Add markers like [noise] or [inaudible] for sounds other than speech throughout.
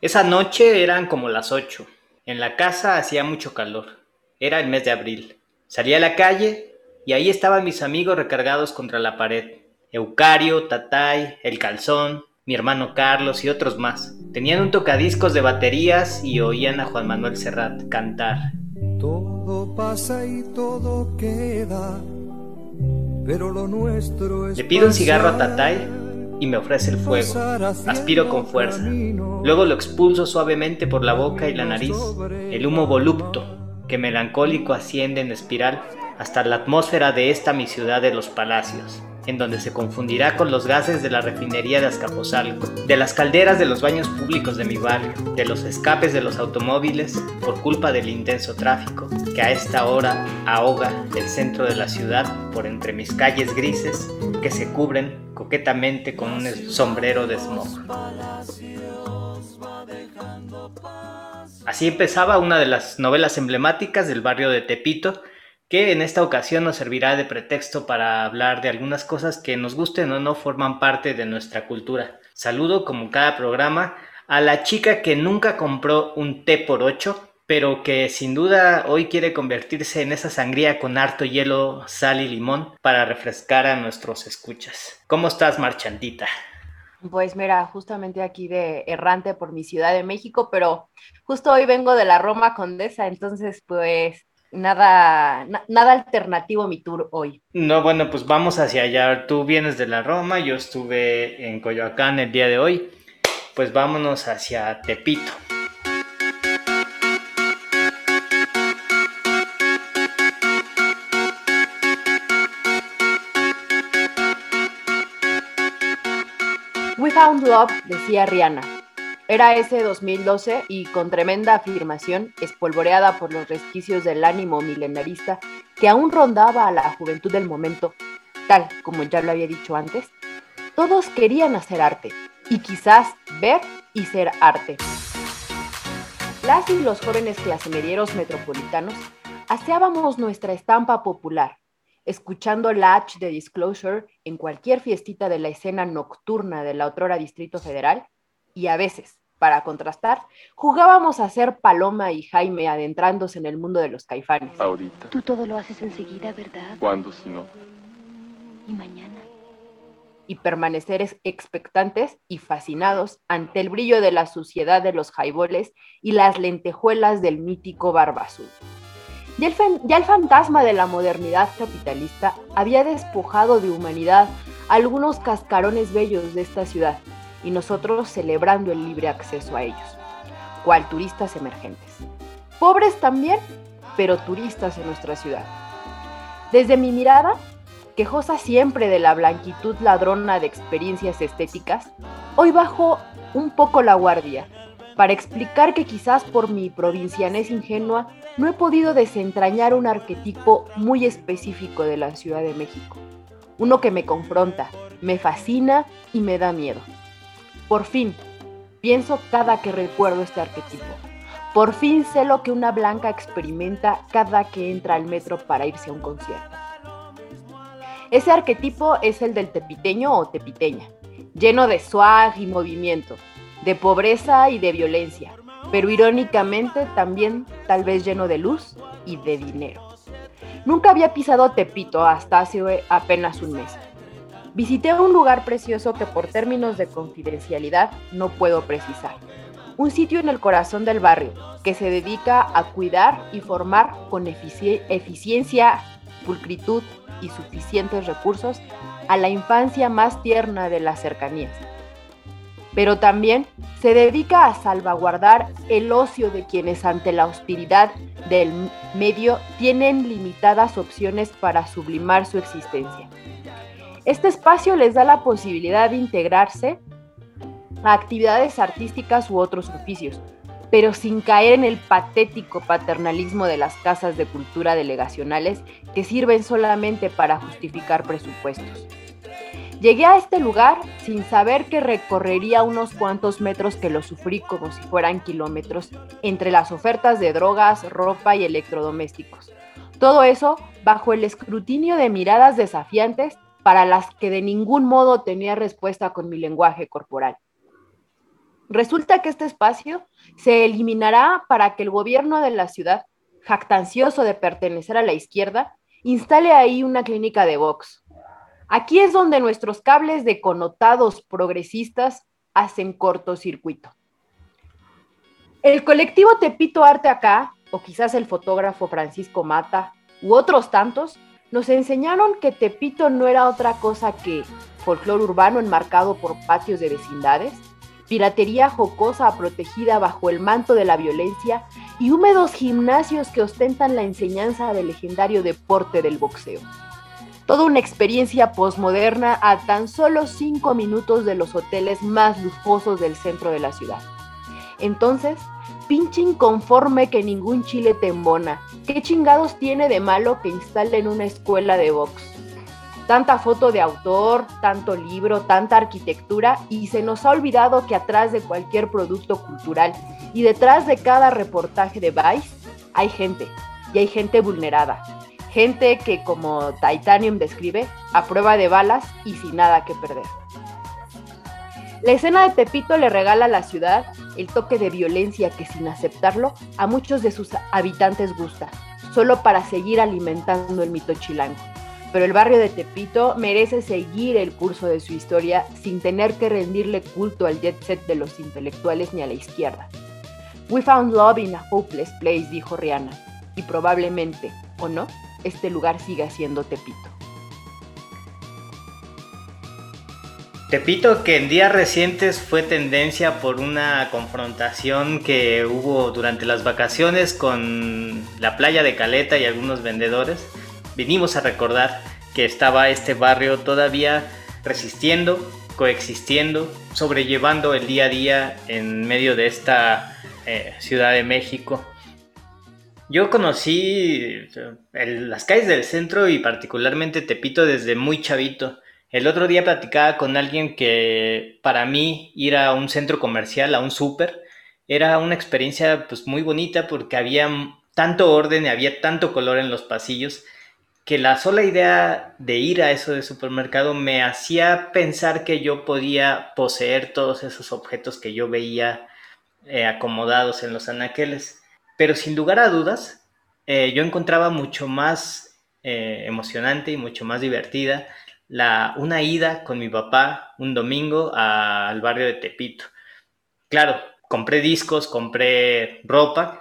Esa noche eran como las ocho. En la casa hacía mucho calor. Era el mes de abril. Salí a la calle y ahí estaban mis amigos recargados contra la pared. Eucario, Tatay, El Calzón, mi hermano Carlos y otros más. Tenían un tocadiscos de baterías y oían a Juan Manuel Serrat cantar. Todo pasa y todo queda, pero lo nuestro es Le pido un cigarro a Tatay y me ofrece el fuego. Aspiro con fuerza. Luego lo expulso suavemente por la boca y la nariz. El humo volupto, que melancólico asciende en espiral hasta la atmósfera de esta mi ciudad de los palacios en donde se confundirá con los gases de la refinería de Azcapotzalco, de las calderas de los baños públicos de mi barrio, de los escapes de los automóviles por culpa del intenso tráfico que a esta hora ahoga el centro de la ciudad por entre mis calles grises que se cubren coquetamente con un sombrero de smog. Así empezaba una de las novelas emblemáticas del barrio de Tepito, que en esta ocasión nos servirá de pretexto para hablar de algunas cosas que nos gusten o no forman parte de nuestra cultura. Saludo, como cada programa, a la chica que nunca compró un té por ocho, pero que sin duda hoy quiere convertirse en esa sangría con harto hielo, sal y limón para refrescar a nuestros escuchas. ¿Cómo estás, marchandita? Pues mira, justamente aquí de errante por mi Ciudad de México, pero justo hoy vengo de la Roma Condesa, entonces pues nada, nada alternativo mi tour hoy. No, bueno, pues vamos hacia allá. Tú vienes de la Roma, yo estuve en Coyoacán el día de hoy. Pues vámonos hacia Tepito. We found love, decía Rihanna era ese 2012 y con tremenda afirmación, espolvoreada por los resquicios del ánimo milenarista que aún rondaba a la juventud del momento, tal como ya lo había dicho antes, todos querían hacer arte y quizás ver y ser arte. Las y los jóvenes clasemedieros metropolitanos aseábamos nuestra estampa popular, escuchando Latch de Disclosure en cualquier fiestita de la escena nocturna del otrora Distrito Federal y a veces, para contrastar, jugábamos a ser Paloma y Jaime adentrándose en el mundo de los caifanes. Ahorita. Tú todo lo haces enseguida, ¿verdad? ¿Cuándo si no? Y mañana. Y permanecer expectantes y fascinados ante el brillo de la suciedad de los jaiboles y las lentejuelas del mítico Barbazú. Ya el, ya el fantasma de la modernidad capitalista había despojado de humanidad algunos cascarones bellos de esta ciudad y nosotros celebrando el libre acceso a ellos, cual turistas emergentes. Pobres también, pero turistas en nuestra ciudad. Desde mi mirada, quejosa siempre de la blanquitud ladrona de experiencias estéticas, hoy bajo un poco la guardia para explicar que quizás por mi provincianés ingenua no he podido desentrañar un arquetipo muy específico de la Ciudad de México. Uno que me confronta, me fascina y me da miedo. Por fin, pienso cada que recuerdo este arquetipo. Por fin sé lo que una blanca experimenta cada que entra al metro para irse a un concierto. Ese arquetipo es el del tepiteño o tepiteña, lleno de swag y movimiento, de pobreza y de violencia, pero irónicamente también tal vez lleno de luz y de dinero. Nunca había pisado Tepito hasta hace apenas un mes visité un lugar precioso que por términos de confidencialidad no puedo precisar. Un sitio en el corazón del barrio que se dedica a cuidar y formar con eficiencia, pulcritud y suficientes recursos a la infancia más tierna de las cercanías. Pero también se dedica a salvaguardar el ocio de quienes ante la hostilidad del medio tienen limitadas opciones para sublimar su existencia. Este espacio les da la posibilidad de integrarse a actividades artísticas u otros oficios, pero sin caer en el patético paternalismo de las casas de cultura delegacionales que sirven solamente para justificar presupuestos. Llegué a este lugar sin saber que recorrería unos cuantos metros que lo sufrí como si fueran kilómetros entre las ofertas de drogas, ropa y electrodomésticos. Todo eso bajo el escrutinio de miradas desafiantes para las que de ningún modo tenía respuesta con mi lenguaje corporal. Resulta que este espacio se eliminará para que el gobierno de la ciudad, jactancioso de pertenecer a la izquierda, instale ahí una clínica de box. Aquí es donde nuestros cables de connotados progresistas hacen cortocircuito. El colectivo Tepito Arte Acá, o quizás el fotógrafo Francisco Mata, u otros tantos, nos enseñaron que Tepito no era otra cosa que folclor urbano enmarcado por patios de vecindades, piratería jocosa protegida bajo el manto de la violencia y húmedos gimnasios que ostentan la enseñanza del legendario deporte del boxeo. Toda una experiencia posmoderna a tan solo cinco minutos de los hoteles más lujosos del centro de la ciudad. Entonces, pinche inconforme que ningún chile te embona. ¿Qué chingados tiene de malo que instalen una escuela de box? Tanta foto de autor, tanto libro, tanta arquitectura y se nos ha olvidado que atrás de cualquier producto cultural y detrás de cada reportaje de Vice hay gente y hay gente vulnerada. Gente que, como Titanium describe, a prueba de balas y sin nada que perder. La escena de Tepito le regala a la ciudad el toque de violencia que sin aceptarlo a muchos de sus habitantes gusta, solo para seguir alimentando el mito chilango. Pero el barrio de Tepito merece seguir el curso de su historia sin tener que rendirle culto al jet set de los intelectuales ni a la izquierda. We found love in a hopeless place, dijo Rihanna, y probablemente, o no, este lugar siga siendo Tepito. Tepito que en días recientes fue tendencia por una confrontación que hubo durante las vacaciones con la playa de Caleta y algunos vendedores. Vinimos a recordar que estaba este barrio todavía resistiendo, coexistiendo, sobrellevando el día a día en medio de esta eh, Ciudad de México. Yo conocí las calles del centro y particularmente Tepito desde muy chavito el otro día platicaba con alguien que para mí ir a un centro comercial, a un súper, era una experiencia pues muy bonita porque había tanto orden y había tanto color en los pasillos que la sola idea de ir a eso de supermercado me hacía pensar que yo podía poseer todos esos objetos que yo veía eh, acomodados en los anaqueles. Pero sin lugar a dudas, eh, yo encontraba mucho más eh, emocionante y mucho más divertida la, una ida con mi papá un domingo al barrio de Tepito. Claro, compré discos, compré ropa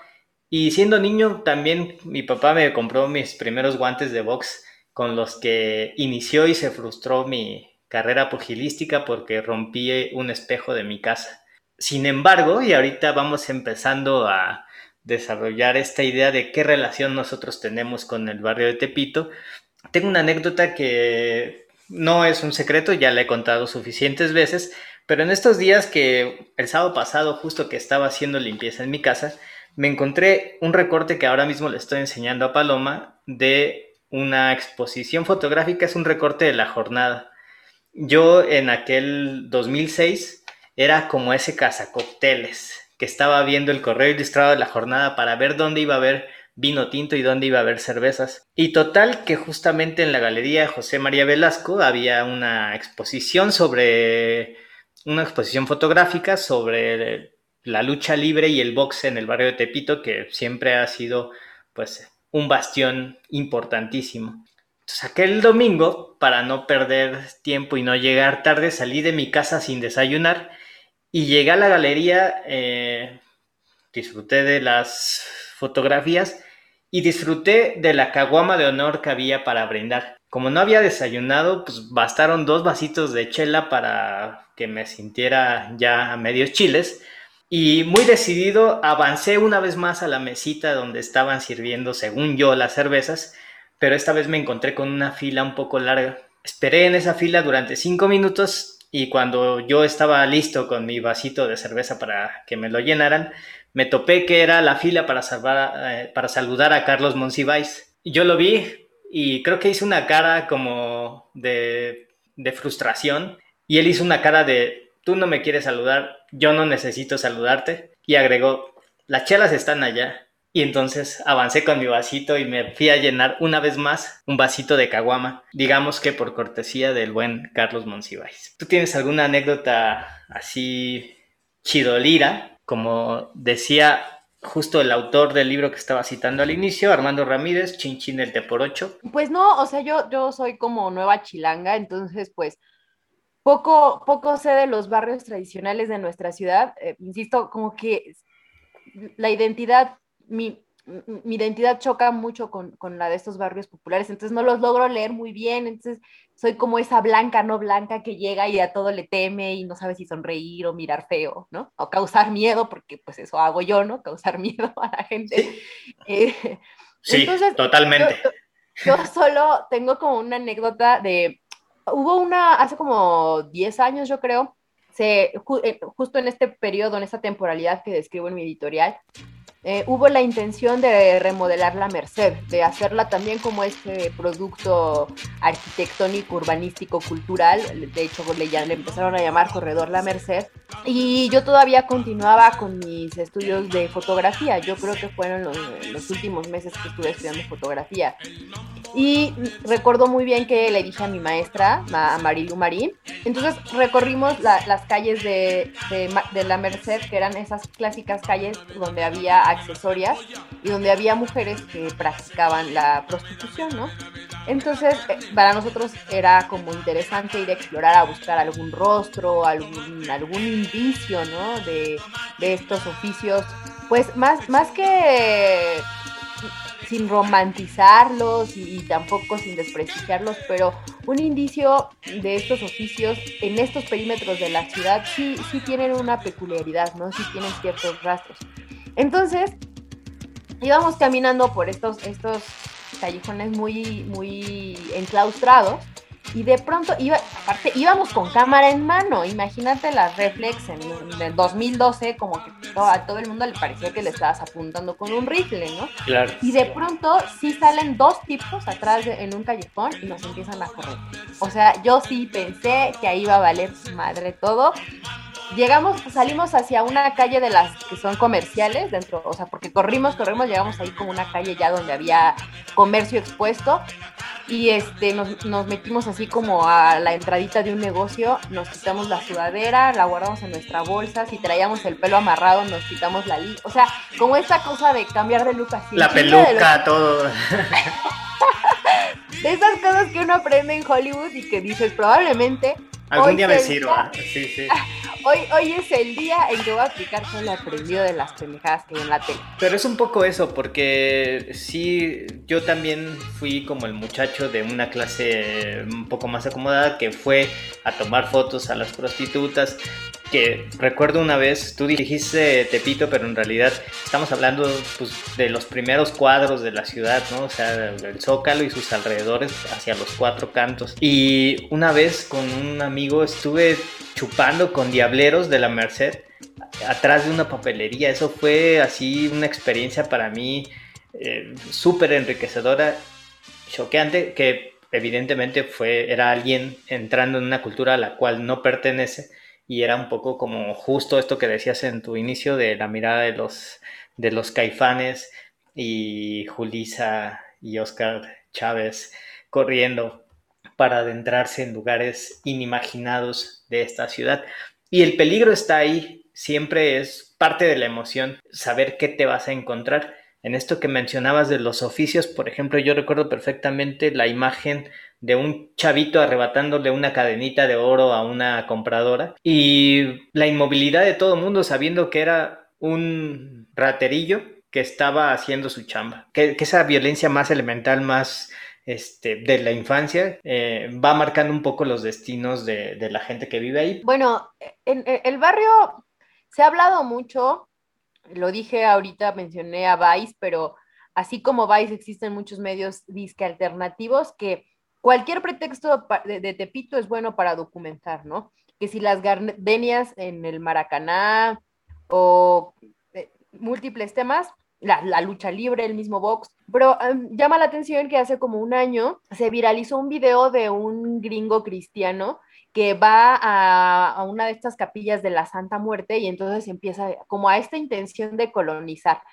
y siendo niño también mi papá me compró mis primeros guantes de box con los que inició y se frustró mi carrera pugilística porque rompí un espejo de mi casa. Sin embargo, y ahorita vamos empezando a desarrollar esta idea de qué relación nosotros tenemos con el barrio de Tepito, tengo una anécdota que no es un secreto, ya le he contado suficientes veces, pero en estos días que el sábado pasado, justo que estaba haciendo limpieza en mi casa, me encontré un recorte que ahora mismo le estoy enseñando a Paloma de una exposición fotográfica, es un recorte de la jornada. Yo en aquel 2006 era como ese cazacócteles que estaba viendo el correo ilustrado de la jornada para ver dónde iba a haber vino tinto y dónde iba a haber cervezas. Y total que justamente en la Galería José María Velasco había una exposición sobre una exposición fotográfica sobre la lucha libre y el boxe en el barrio de Tepito que siempre ha sido pues un bastión importantísimo. Entonces aquel domingo, para no perder tiempo y no llegar tarde, salí de mi casa sin desayunar y llegué a la galería, eh, disfruté de las fotografías y disfruté de la caguama de honor que había para brindar. Como no había desayunado, pues bastaron dos vasitos de chela para que me sintiera ya a medios chiles. Y muy decidido, avancé una vez más a la mesita donde estaban sirviendo, según yo, las cervezas, pero esta vez me encontré con una fila un poco larga. Esperé en esa fila durante cinco minutos y cuando yo estaba listo con mi vasito de cerveza para que me lo llenaran, me topé que era la fila para, eh, para saludar a Carlos Monsiváis. Yo lo vi y creo que hizo una cara como de, de frustración y él hizo una cara de, tú no me quieres saludar, yo no necesito saludarte. Y agregó, las chelas están allá. Y entonces avancé con mi vasito y me fui a llenar una vez más un vasito de caguama, digamos que por cortesía del buen Carlos Monsiváis. ¿Tú tienes alguna anécdota así chidolira, como decía justo el autor del libro que estaba citando al inicio, Armando Ramírez, Chinchín del Teporocho. Pues no, o sea, yo, yo soy como nueva chilanga, entonces pues poco, poco sé de los barrios tradicionales de nuestra ciudad. Eh, insisto, como que la identidad, mi, mi identidad choca mucho con, con, la de estos barrios populares, entonces no los logro leer muy bien, entonces soy como esa blanca, no blanca, que llega y a todo le teme y no sabe si sonreír o mirar feo, ¿no? O causar miedo, porque pues eso hago yo, ¿no? Causar [laughs] miedo a la gente. Sí, eh, sí totalmente. Yo, yo, solo tengo como una anécdota de, hubo una, hace como 10 años yo creo, se, eh, justo en este periodo, en esta temporalidad que describo en mi editorial, eh, hubo la intención de remodelar la Merced, de hacerla también como este producto arquitectónico, urbanístico, cultural. De hecho, le, le empezaron a llamar Corredor La Merced. Y yo todavía continuaba con mis estudios de fotografía. Yo creo que fueron los, los últimos meses que estuve estudiando fotografía. Y recuerdo muy bien que le dije a mi maestra, a Marilu Marín, entonces recorrimos las calles de, de, de, la Merced, que eran esas clásicas calles donde había accesorias y donde había mujeres que practicaban la prostitución, ¿no? Entonces, eh, para nosotros era como interesante ir a explorar, a buscar algún rostro, algún, algún indicio, ¿no? De, de estos oficios, pues más, más que sin romantizarlos y, tampoco sin desprestigiarlos, pero un indicio de estos oficios en estos perímetros de la ciudad sí, sí tienen una peculiaridad, ¿no? Sí tienen ciertos rastros. Entonces, íbamos caminando por estos, estos callejones muy, muy enclaustrados y de pronto iba, aparte íbamos con cámara en mano, imagínate las reflex en, el 2012, como que a todo el mundo le parecía que le estabas apuntando con un rifle, ¿no? Claro. Y de pronto sí salen dos tipos atrás en un callejón y nos empiezan a correr. O sea, yo sí pensé que ahí iba a valer madre todo. Llegamos, salimos hacia una calle de las que son comerciales dentro, o sea, porque corrimos, corrimos, llegamos ahí como una calle ya donde había comercio expuesto y este, nos, nos, metimos así como a la entradita de un negocio, nos quitamos la sudadera, la guardamos en nuestra bolsa, si traíamos el pelo amarrado nos quitamos la li o sea, como esa cosa de cambiar de look así. La peluca, todo. [laughs] de esas cosas que uno aprende en Hollywood y que dices probablemente Algún día me sirva, sí, sí. [laughs] Hoy, hoy es el día en que voy a aplicar todo lo aprendido de las pendejadas que hay en la tele. Pero es un poco eso, porque sí, yo también fui como el muchacho de una clase un poco más acomodada que fue a tomar fotos a las prostitutas que recuerdo una vez, tú dijiste Tepito, pero en realidad estamos hablando pues, de los primeros cuadros de la ciudad, ¿no? O sea, el Zócalo y sus alrededores hacia los cuatro cantos. Y una vez con un amigo estuve chupando con diableros de la Merced atrás de una papelería. Eso fue así una experiencia para mí eh, súper enriquecedora, choqueante, que evidentemente fue, era alguien entrando en una cultura a la cual no pertenece y era un poco como justo esto que decías en tu inicio de la mirada de los, de los caifanes y Julisa y Oscar Chávez corriendo para adentrarse en lugares inimaginados de esta ciudad. Y el peligro está ahí, siempre es parte de la emoción saber qué te vas a encontrar. En esto que mencionabas de los oficios, por ejemplo, yo recuerdo perfectamente la imagen de un chavito arrebatándole una cadenita de oro a una compradora y la inmovilidad de todo el mundo sabiendo que era un raterillo que estaba haciendo su chamba. Que, esa violencia más elemental, más este, de la infancia, eh, va marcando un poco los destinos de, de, la gente que vive ahí. Bueno, en, en, el barrio se ha hablado mucho, lo dije ahorita, mencioné a Vice, pero así como Vice existen muchos medios disque alternativos que cualquier pretexto de, Tepito es bueno para documentar, ¿no? Que si las gardenias en el Maracaná o eh, múltiples temas, la, lucha libre, el mismo box. Pero em, llama la atención que hace como un año se viralizó un video de un gringo cristiano que va a, una de estas capillas de la Santa Muerte y entonces empieza como a esta intención de colonizar,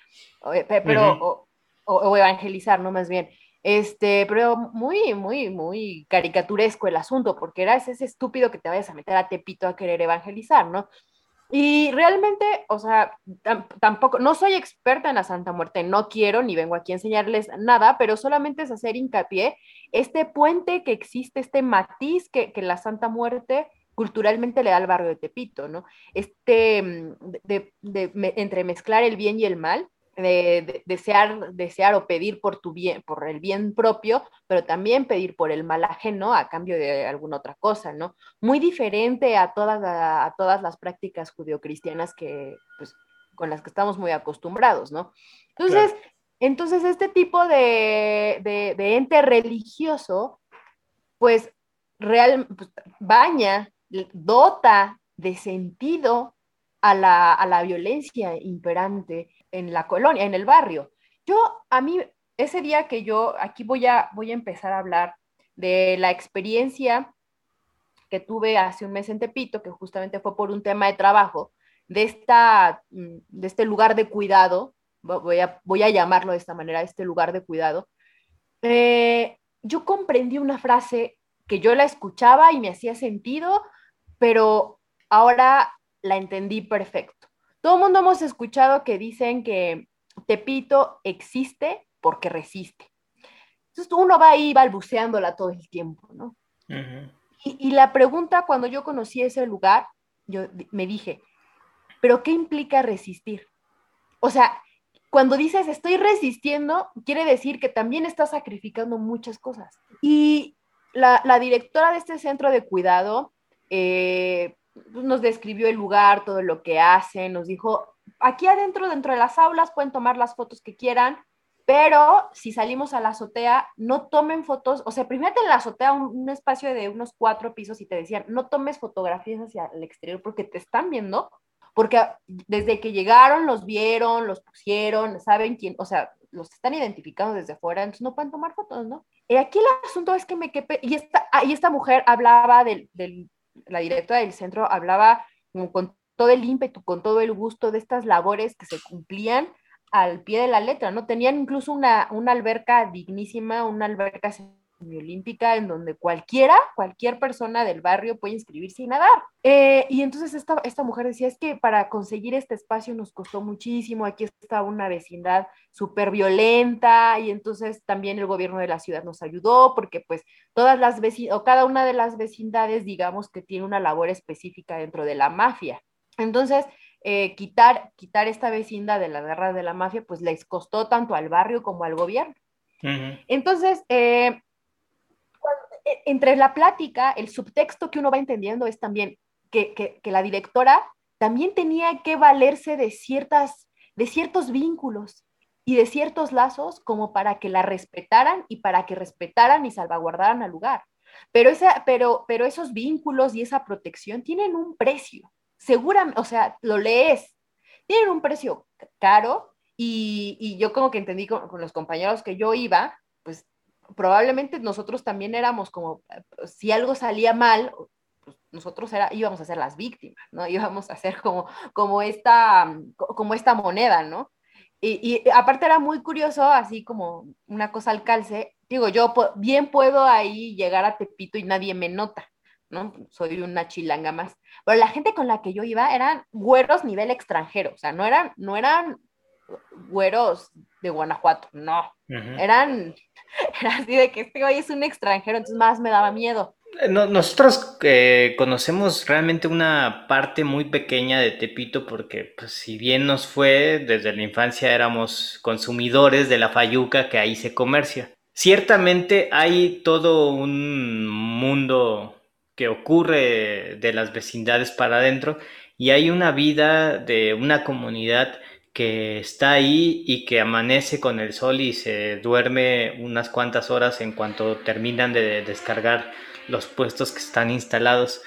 pero, o, evangelizar, ¿no? Más bien. Este, pero muy, muy, muy caricaturesco el asunto, porque era ese estúpido que te vayas a meter a Tepito a querer evangelizar, ¿no? Y realmente, o sea, tampoco, no soy experta en la Santa Muerte, no quiero ni vengo aquí a enseñarles nada, pero solamente es hacer hincapié este puente que existe, este matiz que, la Santa Muerte culturalmente le da al barrio de Tepito, ¿no? Este, mm, de, de, de entremezclar el bien y el mal, de, desear, desear o pedir por tu bien, por el bien propio, pero también pedir por el mal ajeno a cambio de alguna otra cosa, ¿no? Muy diferente a todas, a, todas las prácticas judeocristianas que, pues, con las que estamos muy acostumbrados, ¿no? Entonces, entonces este tipo de, de, ente religioso, pues, real, pues, baña, dota de sentido a la, a la violencia imperante en la colonia, en el barrio. Yo, a mí, ese día que yo, aquí voy a, voy a empezar a hablar de la experiencia que tuve hace un mes en Tepito, que justamente fue por un tema de trabajo, de, esta, mm, de este lugar de cuidado, voy a, voy a llamarlo de esta manera, este lugar de cuidado, eh, yo comprendí una frase que yo la escuchaba y me hacía sentido, pero ahora la entendí perfecto. Todo el mundo hemos escuchado que dicen que Tepito existe porque resiste. Entonces uno va ahí balbuceándola todo el tiempo, ¿no? y, la pregunta cuando yo conocí ese lugar, yo me dije, ¿pero qué implica resistir? O sea, cuando dices estoy resistiendo, quiere decir que también estás sacrificando muchas cosas. Y la, la directora de este centro de cuidado eh, nos describió el lugar, todo lo que hacen, nos dijo, aquí adentro, dentro de las aulas, pueden tomar las fotos que quieran, pero si salimos a la azotea, no tomen fotos, o sea, primero en la azotea un, espacio de unos cuatro pisos y te decían, no tomes fotografías hacia el exterior porque te están viendo, porque desde que llegaron los vieron, los pusieron, saben quién, o sea, los están identificando desde afuera, entonces no pueden tomar fotos, ¿no? Y aquí el asunto es que me quepe, y esta, ah, y esta mujer hablaba del, del la directora del centro hablaba con todo el ímpetu, con todo el gusto de estas labores que se cumplían al pie de la letra, ¿no? Tenían incluso una, una alberca dignísima, una alberca olímpica en donde cualquiera, cualquier persona del barrio puede inscribirse y nadar. Eh, y entonces esta, esta mujer decía, es que para conseguir este espacio nos costó muchísimo, aquí está una vecindad súper violenta y entonces también el gobierno de la ciudad nos ayudó porque pues todas las vecindades, o cada una de las vecindades digamos que tiene una labor específica dentro de la mafia. Entonces, eh, quitar, quitar esta vecindad de la guerra de la mafia, pues les costó tanto al barrio como al gobierno. Entonces, eh, entre la plática, el subtexto que uno va entendiendo es también que, la directora también tenía que valerse de, ciertas, de ciertos vínculos y de ciertos lazos como para que la respetaran y para que respetaran y salvaguardaran al lugar. Pero, esa, pero, pero esos vínculos y esa protección tienen un precio. Seguramente, o sea, lo lees, tienen un precio caro y, yo como que entendí con, los compañeros que yo iba, pues probablemente nosotros también éramos como, si algo salía mal, pues nosotros era, íbamos a ser las víctimas, ¿no? [laughs] Íbamos a ser como, como, esta, como esta moneda, ¿no? Y, y, aparte era muy curioso, así como una cosa al calce, digo, yo bien puedo ahí llegar a Tepito y nadie me nota, ¿no? Soy una chilanga más. Pero la gente con la que yo iba eran güeros nivel extranjero, o sea, no eran, no eran güeros de Guanajuato, no, eran [laughs] era así de que este güey es un extranjero, entonces más me daba miedo. Eh, nosotros eh, conocemos realmente una parte muy pequeña de Tepito porque pues, si bien nos fue, desde la infancia éramos consumidores de la fayuca que ahí se comercia. Ciertamente hay todo un mundo que ocurre de las vecindades para adentro y hay una vida de una comunidad que está ahí y que amanece con el sol y se duerme unas cuantas horas en cuanto terminan de descargar los puestos que están instalados.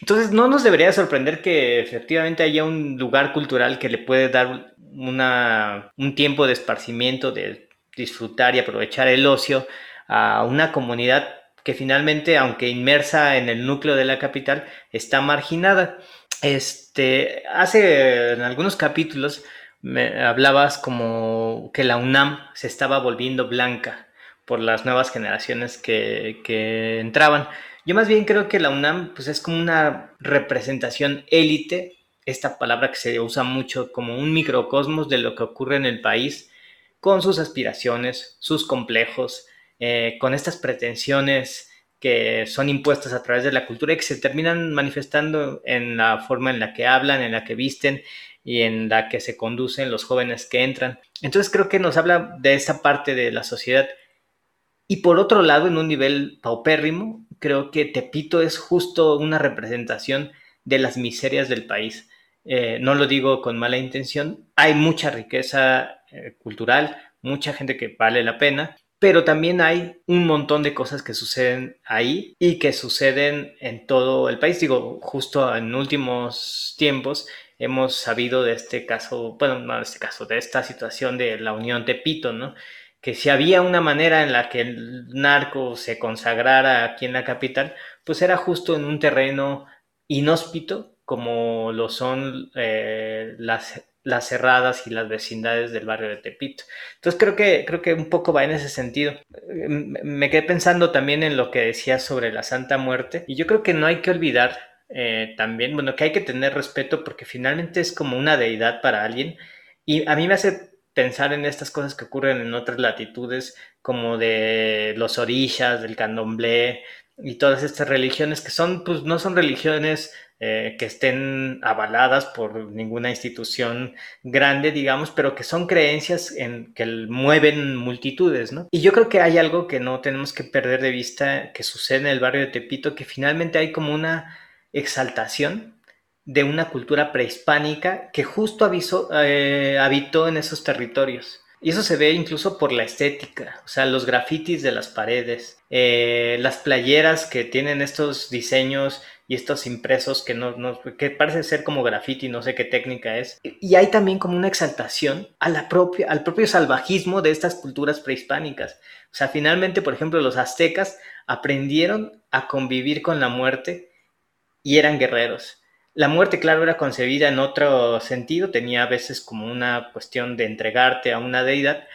Entonces no nos debería sorprender que efectivamente haya un lugar cultural que le puede dar una, un tiempo de esparcimiento, de disfrutar y aprovechar el ocio a una comunidad que finalmente, aunque inmersa en el núcleo de la capital, está marginada. Este, hace en algunos capítulos me hablabas como que la UNAM se estaba volviendo blanca por las nuevas generaciones que, entraban. Yo más bien creo que la UNAM pues, es como una representación élite esta palabra que se usa mucho como un microcosmos de lo que ocurre en el país, con sus aspiraciones, sus complejos, eh, con estas pretensiones que son impuestas a través de la cultura y que se terminan manifestando en la forma en la que hablan, en la que visten y en la que se conducen los jóvenes que entran. Entonces creo que nos habla de esa parte de la sociedad. Y por otro lado, en un nivel paupérrimo, creo que Tepito es justo una representación de las miserias del país. Eh, no lo digo con mala intención, hay mucha riqueza eh, cultural, mucha gente que vale la pena, pero también hay un montón de cosas que suceden ahí y que suceden en todo el país. Digo, justo en últimos tiempos hemos sabido de este caso, bueno, no de este caso, de esta situación de la Unión Tepito, ¿no? Que si había una manera en la que el narco se consagrara aquí en la capital, pues era justo en un terreno inhóspito como lo son eh, las las cerradas y las vecindades del barrio de Tepito. Entonces creo que, creo que un poco va en ese sentido. Me quedé pensando también en lo que decía sobre la Santa Muerte y yo creo que no hay que olvidar eh, también, bueno, que hay que tener respeto porque finalmente es como una deidad para alguien y a mí me hace pensar en estas cosas que ocurren en otras latitudes como de los orillas, del candomblé y todas estas religiones que son, pues no son religiones eh, que estén avaladas por ninguna institución grande, digamos, pero que son creencias en, que mueven multitudes, ¿no? Y yo creo que hay algo que no tenemos que perder de vista que sucede en el barrio de Tepito, que finalmente hay como una exaltación de una cultura prehispánica que justo eh, habitó en esos territorios. Y eso se ve incluso por la estética, o sea, los grafitis de las paredes, eh, las playeras que tienen estos diseños y estos impresos que no, que parece ser como graffiti, no sé qué técnica es. Y hay también como una exaltación a la al propio salvajismo de estas culturas prehispánicas. O sea, finalmente, por ejemplo, los aztecas aprendieron a convivir con la muerte y eran guerreros. La muerte, claro, era concebida en otro sentido, tenía a veces como una cuestión de entregarte a una deidad,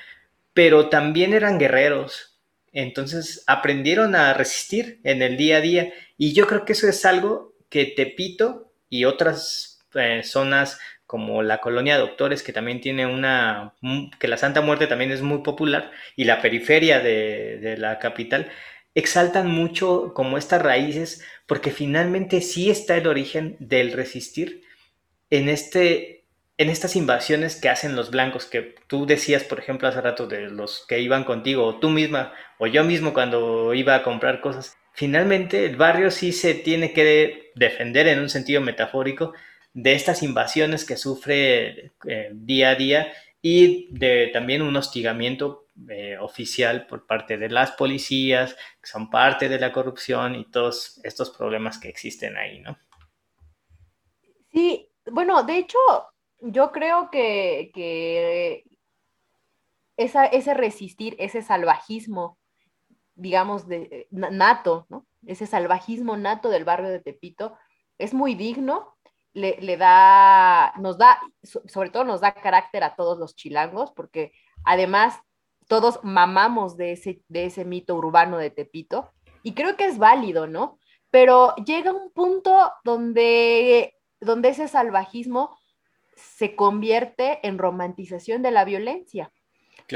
pero también eran guerreros, entonces aprendieron a resistir en el día a día y yo creo que eso es algo que Tepito y otras eh, zonas como la colonia de doctores que también tiene una, que la Santa Muerte también es muy popular y la periferia de la capital exaltan mucho como estas raíces porque finalmente sí está el origen del resistir en este en estas invasiones que hacen los blancos, que tú decías, por ejemplo, hace rato de los que iban contigo, o tú misma, o yo mismo cuando iba a comprar cosas, finalmente el barrio sí se tiene que defender en un sentido metafórico de estas invasiones que sufre eh, día a día y de también un hostigamiento eh, oficial por parte de las policías, que son parte de la corrupción y todos estos problemas que existen ahí, ¿no? Sí, bueno, de hecho, yo creo que, ese resistir, ese salvajismo, digamos, de, nato, ¿no? Ese salvajismo nato del barrio de Tepito es muy digno, le, da, nos da, sobre todo nos da carácter a todos los chilangos, porque además todos mamamos de ese, de ese mito urbano de Tepito, y creo que es válido, ¿no? Pero llega un punto donde, donde ese salvajismo se convierte en romantización de la violencia.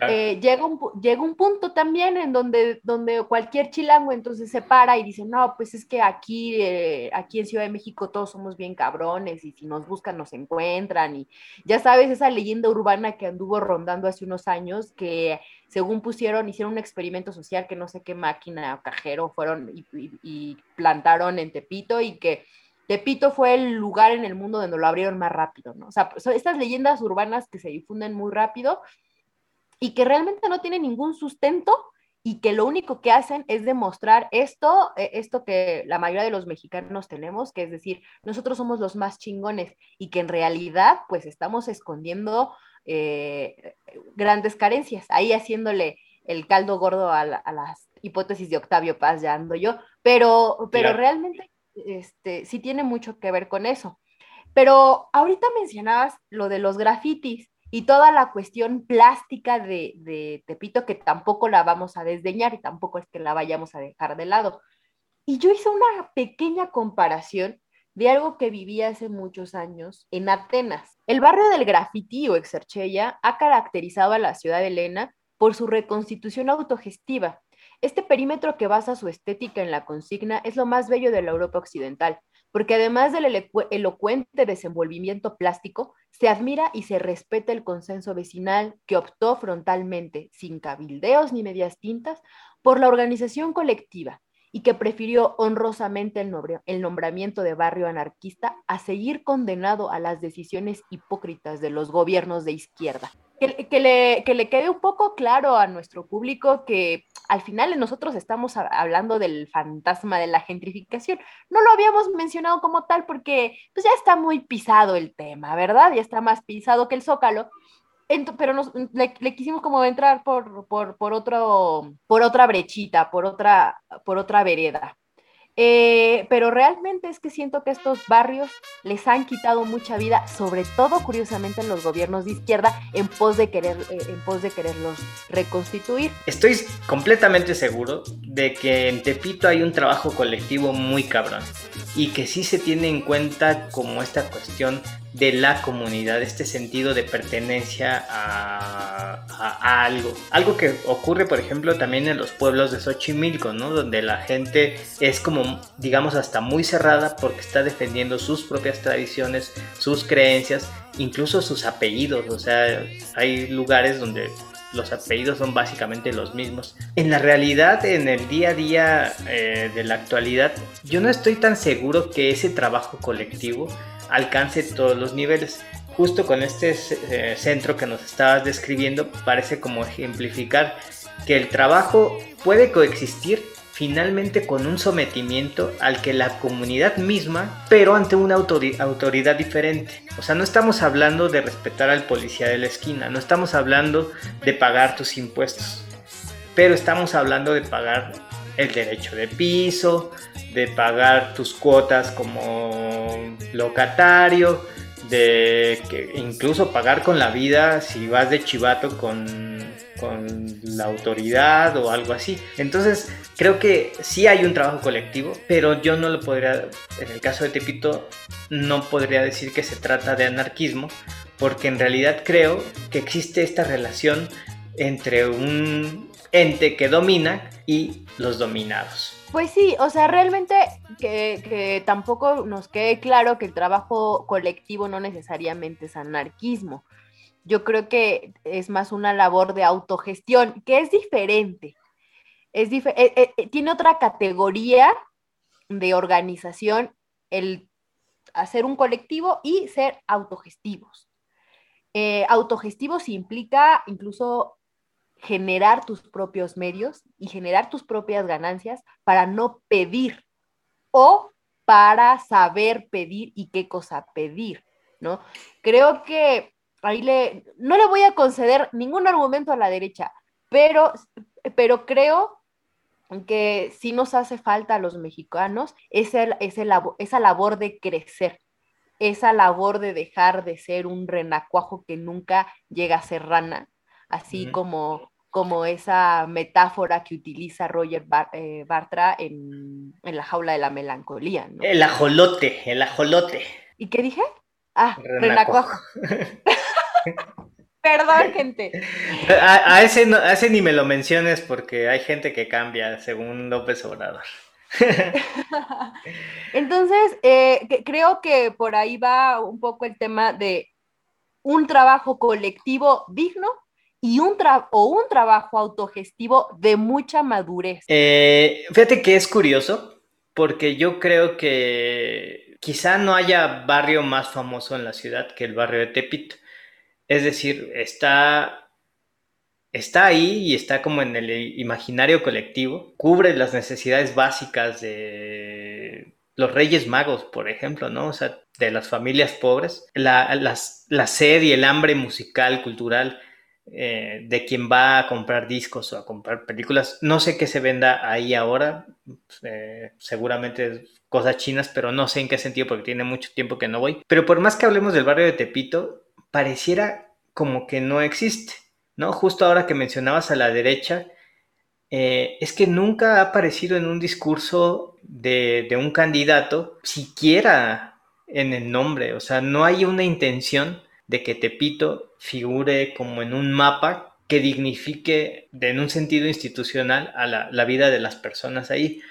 Eh, llega, un, llega un punto también en donde, donde cualquier chilango entonces se para y dice, no, pues es que aquí, eh, aquí en Ciudad de México todos somos bien cabrones y si nos buscan nos encuentran y ya sabes esa leyenda urbana que anduvo rondando hace unos años que según pusieron, hicieron un experimento social que no sé qué máquina o cajero fueron y plantaron en Tepito y que Tepito fue el lugar en el mundo donde lo abrieron más rápido, ¿no? O sea, son estas leyendas urbanas que se difunden muy rápido y que realmente no tienen ningún sustento y que lo único que hacen es demostrar esto, eh, esto que la mayoría de los mexicanos tenemos, que es decir, nosotros somos los más chingones y que en realidad pues estamos escondiendo eh, grandes carencias, ahí haciéndole el caldo gordo a, las hipótesis de Octavio Paz, ya ando yo, pero, pero realmente este, sí tiene mucho que ver con eso. Pero ahorita mencionabas lo de los grafitis y toda la cuestión plástica de, de, Tepito, que tampoco la vamos a desdeñar y tampoco es que la vayamos a dejar de lado. Y yo hice una pequeña comparación de algo que vivía hace muchos años en Atenas. El barrio del grafiti o Exercheia ha caracterizado a la ciudad de Elena por su reconstitución autogestiva. Este perímetro que basa su estética en la consigna es lo más bello de la Europa occidental, porque además del elocuente desenvolvimiento plástico, se admira y se respeta el consenso vecinal que optó frontalmente, sin cabildeos ni medias tintas, por la organización colectiva y que prefirió honrosamente el, nombramiento de barrio anarquista a seguir condenado a las decisiones hipócritas de los gobiernos de izquierda. Que, le, que le quede un poco claro a nuestro público que al final nosotros estamos hablando del fantasma de la gentrificación. No lo habíamos mencionado como tal porque pues ya está muy pisado el tema, ¿verdad? Ya está más pisado que el zócalo pero nos, le, quisimos como entrar por, por, por, otro, por otra brechita, por otra, por otra vereda. Eh, pero realmente es que siento que estos barrios les han quitado mucha vida, sobre todo curiosamente en los gobiernos de izquierda, en pos de querer, eh, en pos de quererlos reconstituir. Estoy completamente seguro de que en Tepito hay un trabajo colectivo muy cabrón y que sí se tiene en cuenta como esta cuestión de la comunidad, este sentido de pertenencia a, algo. Algo que ocurre, por ejemplo, también en los pueblos de Xochimilco, ¿no? Donde la gente es como, digamos, hasta muy cerrada porque está defendiendo sus propias tradiciones, sus creencias, incluso sus apellidos. O sea, hay lugares donde los apellidos son básicamente los mismos. En la realidad, en el día a día eh, de la actualidad, yo no estoy tan seguro que ese trabajo colectivo alcance todos los niveles. Justo con este eh, centro que nos estabas describiendo parece como ejemplificar que el trabajo puede coexistir finalmente con un sometimiento al que la comunidad misma, pero ante una autoridad diferente. O sea, no estamos hablando de respetar al policía de la esquina, no estamos hablando de pagar tus impuestos, pero estamos hablando de pagar el derecho de piso, de pagar tus cuotas como locatario, de que incluso pagar con la vida si vas de chivato con, con la autoridad o algo así. Entonces, creo que sí hay un trabajo colectivo, pero yo no lo podría, en el caso de Tepito, no podría decir que se trata de anarquismo, porque en realidad creo que existe esta relación entre un ente que domina y los dominados. Pues sí, o sea, realmente que, tampoco nos quede claro que el trabajo colectivo no necesariamente es anarquismo. Yo creo que es más una labor de autogestión, que es diferente. Es eh, eh, eh, tiene otra categoría de organización el hacer un colectivo y ser autogestivos. autogestivos implica incluso generar tus propios medios y generar tus propias ganancias para no pedir o para saber pedir y qué cosa pedir, ¿no? Creo que ahí le, no le voy a conceder ningún argumento a la derecha, pero, pero creo que sí nos hace falta a los mexicanos esa, esa labor de crecer, esa labor de dejar de ser un renacuajo que nunca llega a ser rana, así como, como esa metáfora que utiliza Roger eh, Bartra en, La jaula de la melancolía. El ajolote, el ajolote. ¿Y qué dije? Ah, renacuajo. [laughs] Perdón, gente. A, ese a ese ni me lo menciones porque hay gente que cambia según López Obrador. [laughs] Entonces, eh, creo que por ahí va un poco el tema de un trabajo colectivo digno y un o un trabajo autogestivo de mucha madurez. Eh, fíjate que es curioso, porque yo creo que quizá no haya barrio más famoso en la ciudad que el barrio de Tepito. Es decir, está, está ahí y está como en el imaginario colectivo, cubre las necesidades básicas de los Reyes Magos, por ejemplo, ¿no? O sea, de las familias pobres, la, la sed y el hambre musical, cultural eh, de quien va a comprar discos o a comprar películas. No sé qué se venda ahí ahora, eh, seguramente cosas chinas, pero no sé en qué sentido porque tiene mucho tiempo que no voy. Pero por más que hablemos del barrio de Tepito, pareciera como que no existe, ¿no? Justo ahora que mencionabas a la derecha, eh, es que nunca ha aparecido en un discurso de, de un candidato, siquiera en el nombre, o sea, no hay una intención de que Tepito figure como en un mapa que dignifique en un sentido institucional a la, vida de las personas ahí.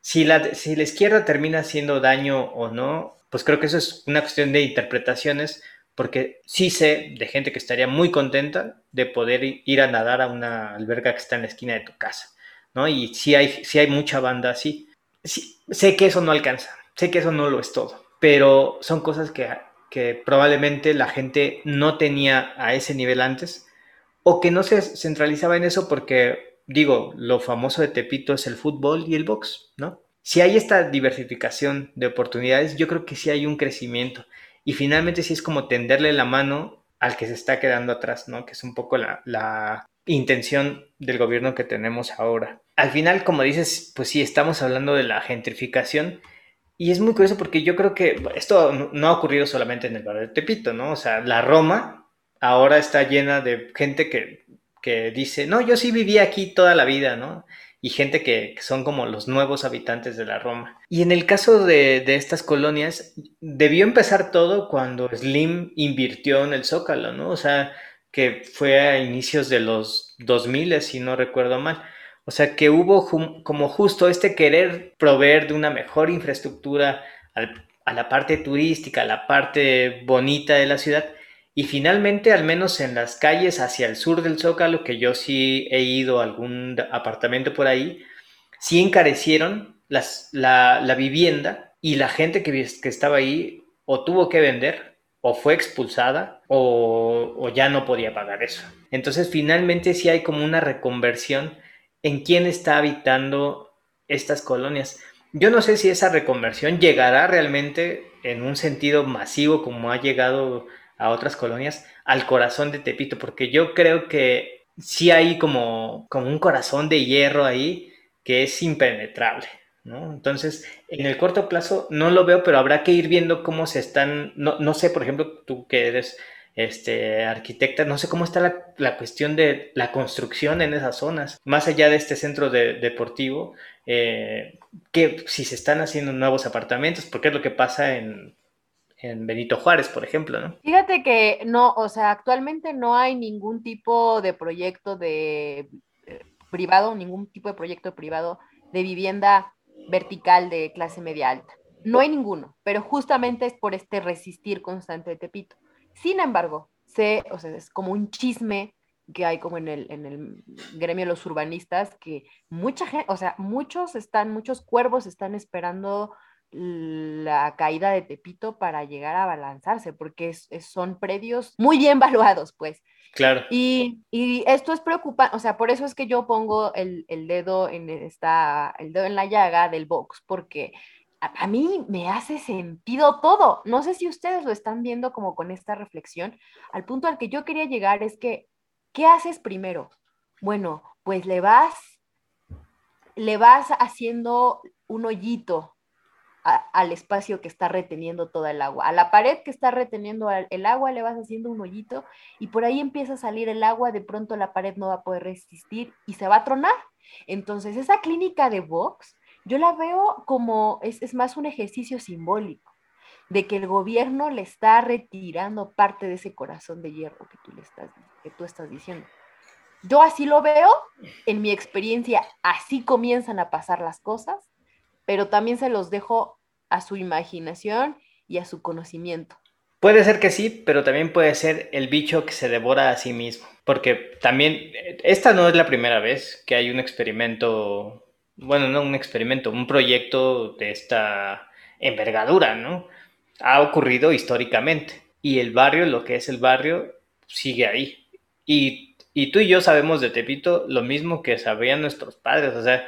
Si la, si la izquierda termina haciendo daño o no, pues creo que eso es una cuestión de interpretaciones, porque sí sé de gente que estaría muy contenta de poder ir a nadar a una alberga que está en la esquina de tu casa, ¿no? Y sí hay, sí hay mucha banda así. sé que eso no alcanza, sé que eso no lo es todo, pero son cosas que, que probablemente la gente no tenía a ese nivel antes o que no se centralizaba en eso porque, digo, lo famoso de Tepito es el fútbol y el box, ¿no? Si hay esta diversificación de oportunidades, yo creo que sí hay un crecimiento. Y finalmente sí es como tenderle la mano al que se está quedando atrás, ¿no? Que es un poco la, la intención del gobierno que tenemos ahora. Al final, como dices, pues sí, estamos hablando de la gentrificación. Y es muy curioso porque yo creo que esto no ha ocurrido solamente en el barrio de Tepito, ¿no? O sea, la Roma ahora está llena de gente que, dice, no, yo sí viví aquí toda la vida, ¿no? Y gente que, son como los nuevos habitantes de la Roma. Y en el caso de, estas colonias, debió empezar todo cuando Slim invirtió en el Zócalo, ¿no? O sea, que fue a inicios de los 2000, si no recuerdo mal. O sea, que hubo como justo este querer proveer de una mejor infraestructura a la parte turística, a la parte bonita de la ciudad, y finalmente, al menos en las calles hacia el sur del Zócalo, que yo sí he ido a algún apartamento por ahí, sí encarecieron las, la, vivienda y la gente que, que, estaba ahí o tuvo que vender o fue expulsada o, o, ya no podía pagar eso. Entonces finalmente sí hay como una reconversión en quién está habitando estas colonias. Yo no sé si esa reconversión llegará realmente en un sentido masivo como ha llegado a otras colonias al corazón de Tepito, porque yo creo que sí hay como, como un corazón de hierro ahí que es impenetrable. Entonces, en el corto plazo no lo veo, pero habrá que ir viendo cómo se están, no, no sé, por ejemplo, tú que eres este, arquitecta, no sé cómo está la, la, cuestión de la construcción en esas zonas, más allá de este centro de, deportivo, eh, que si se están haciendo nuevos apartamentos, porque es lo que pasa en, en Benito Juárez, por ejemplo, ¿no? Fíjate que no, o sea, actualmente no hay ningún tipo de proyecto de eh, privado, ningún tipo de proyecto privado de vivienda vertical de clase media alta. No hay ninguno, pero justamente es por este resistir constante de Tepito. Sin embargo, sé, o sea, es como un chisme que hay como en el, en el gremio de los urbanistas, que mucha gente, o sea, muchos están, muchos cuervos están esperando la caída de Tepito para llegar a balanzarse, porque son predios muy bien valuados, pues. Claro. Y, esto es preocupante, o sea, por eso es que yo pongo el, dedo en esta, el dedo en la llaga del box, porque a, mí me hace sentido todo. No sé si ustedes lo están viendo como con esta reflexión. Al punto al que yo quería llegar es que, ¿qué haces primero? Bueno, pues le vas, le vas haciendo un hoyito al espacio que está reteniendo toda el agua. A la pared que está reteniendo el agua le vas haciendo un hoyito y por ahí empieza a salir el agua, de pronto la pared no va a poder resistir y se va a tronar. Entonces, esa clínica de Vox, yo la veo como, es, más un ejercicio simbólico de que el gobierno le está retirando parte de ese corazón de hierro que tú, le estás, que tú estás diciendo. Yo así lo veo, en mi experiencia así comienzan a pasar las cosas, pero también se los dejo a su imaginación y a su conocimiento. Puede ser que sí, pero también puede ser el bicho que se devora a sí mismo. Porque también, esta no es la primera vez que hay un experimento, bueno, no un experimento, un proyecto de esta envergadura, ¿no? Ha ocurrido históricamente. Y el barrio, lo que es el barrio, sigue ahí. Y, tú y yo sabemos de Tepito lo mismo que sabían nuestros padres. O sea,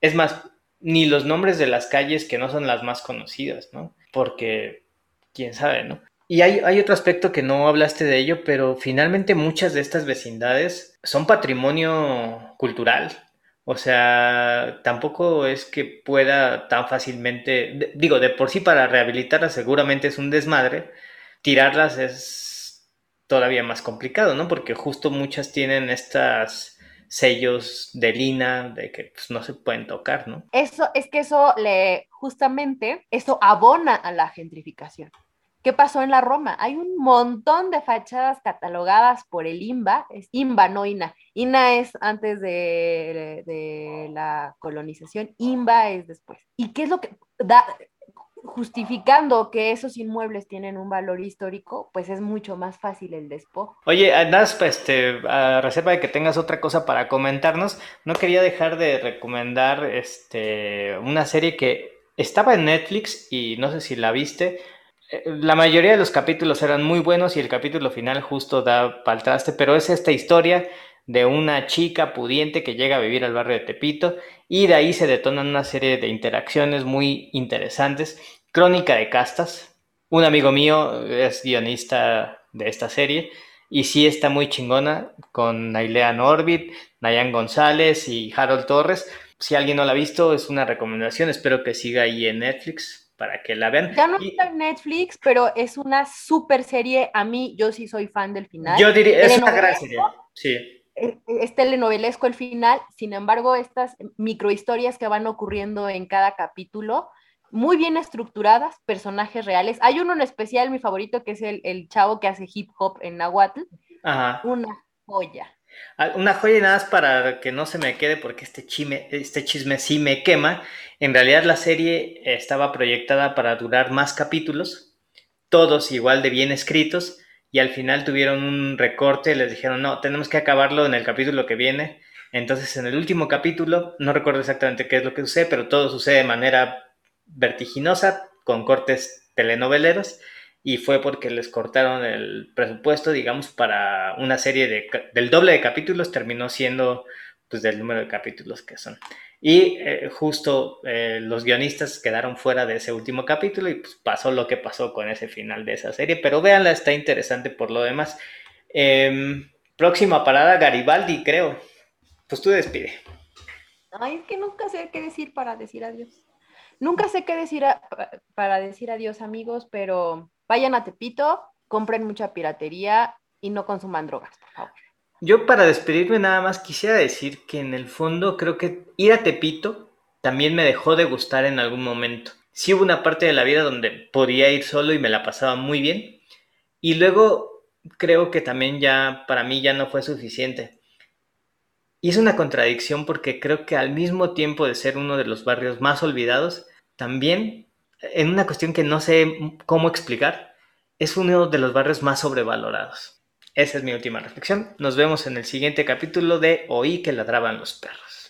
es más, ni los nombres de las calles que no son las más conocidas, ¿no? Porque, quién sabe, ¿no? Y hay, otro aspecto que no hablaste de ello, pero finalmente muchas de estas vecindades son patrimonio cultural. O sea, tampoco es que pueda tan fácilmente, digo, de por sí para rehabilitarlas seguramente es un desmadre, tirarlas es todavía más complicado, ¿no? Porque justo muchas tienen estas sellos de lina de que pues, no se pueden tocar, ¿no? Eso es que eso le justamente eso abona a la gentrificación. ¿Qué pasó en la Roma? Hay un montón de fachadas catalogadas por el INBA, es INBA, no INA. INA es antes de, la colonización, INBA es después. ¿Y qué es lo que da? justificando que esos inmuebles tienen un valor histórico, pues es mucho más fácil el despojo. Oye, Anas, pues, este, a reserva de que tengas otra cosa para comentarnos, no quería dejar de recomendar este, una serie que estaba en Netflix y no sé si la viste. La mayoría de los capítulos eran muy buenos y el capítulo final justo da para el traste, pero es esta historia de una chica pudiente que llega a vivir al barrio de Tepito y de ahí se detonan una serie de interacciones muy interesantes. Crónica de castas. Un amigo mío es guionista de esta serie y sí está muy chingona con Nailea Norbit, Nayan González y Harold Torres. Si alguien no la ha visto, es una recomendación. Espero que siga ahí en Netflix para que la vean. Ya no está en Netflix, pero es una super serie. A mí, yo sí soy fan del final. Yo diría, es una gran serie. Sí es telenovelesco el final, sin embargo, estas microhistorias que van ocurriendo en cada capítulo, muy bien estructuradas, personajes reales. Hay uno en especial, mi favorito, que es el, chavo que hace hip hop en Nahuatl. Una joya. Una joya nada más para que no se me quede porque este, chime, este chisme sí me quema. En realidad la serie estaba proyectada para durar más capítulos, todos igual de bien escritos, y al final tuvieron un recorte y les dijeron, no, tenemos que acabarlo en el capítulo que viene. Entonces en el último capítulo, no recuerdo exactamente qué es lo que sucede, pero todo sucede de manera vertiginosa, con cortes telenoveleros, y fue porque les cortaron el presupuesto, digamos, para una serie de, del doble de capítulos, terminó siendo pues del número de capítulos que son. Y eh, justo eh, los guionistas quedaron fuera de ese último capítulo y pues, pasó lo que pasó con ese final de esa serie. Pero véanla, está interesante por lo demás. Em, próxima parada, Garibaldi, creo. Pues tú despide. Ay, es que nunca sé qué decir para decir adiós. Nunca sé qué decir para decir adiós, amigos, pero vayan a Tepito, compren mucha piratería y no consuman drogas, por favor. Yo para despedirme nada más quisiera decir que en el fondo creo que ir a Tepito también me dejó de gustar en algún momento. Sí hubo una parte de la vida donde podía ir solo y me la pasaba muy bien. Y luego creo que también ya para mí ya no fue suficiente. Y es una contradicción porque creo que al mismo tiempo de ser uno de los barrios más olvidados, también en una cuestión que no sé cómo explicar, es uno de los barrios más sobrevalorados. Esa es mi última reflexión. Nos vemos en el siguiente capítulo de Oí que ladraban los perros.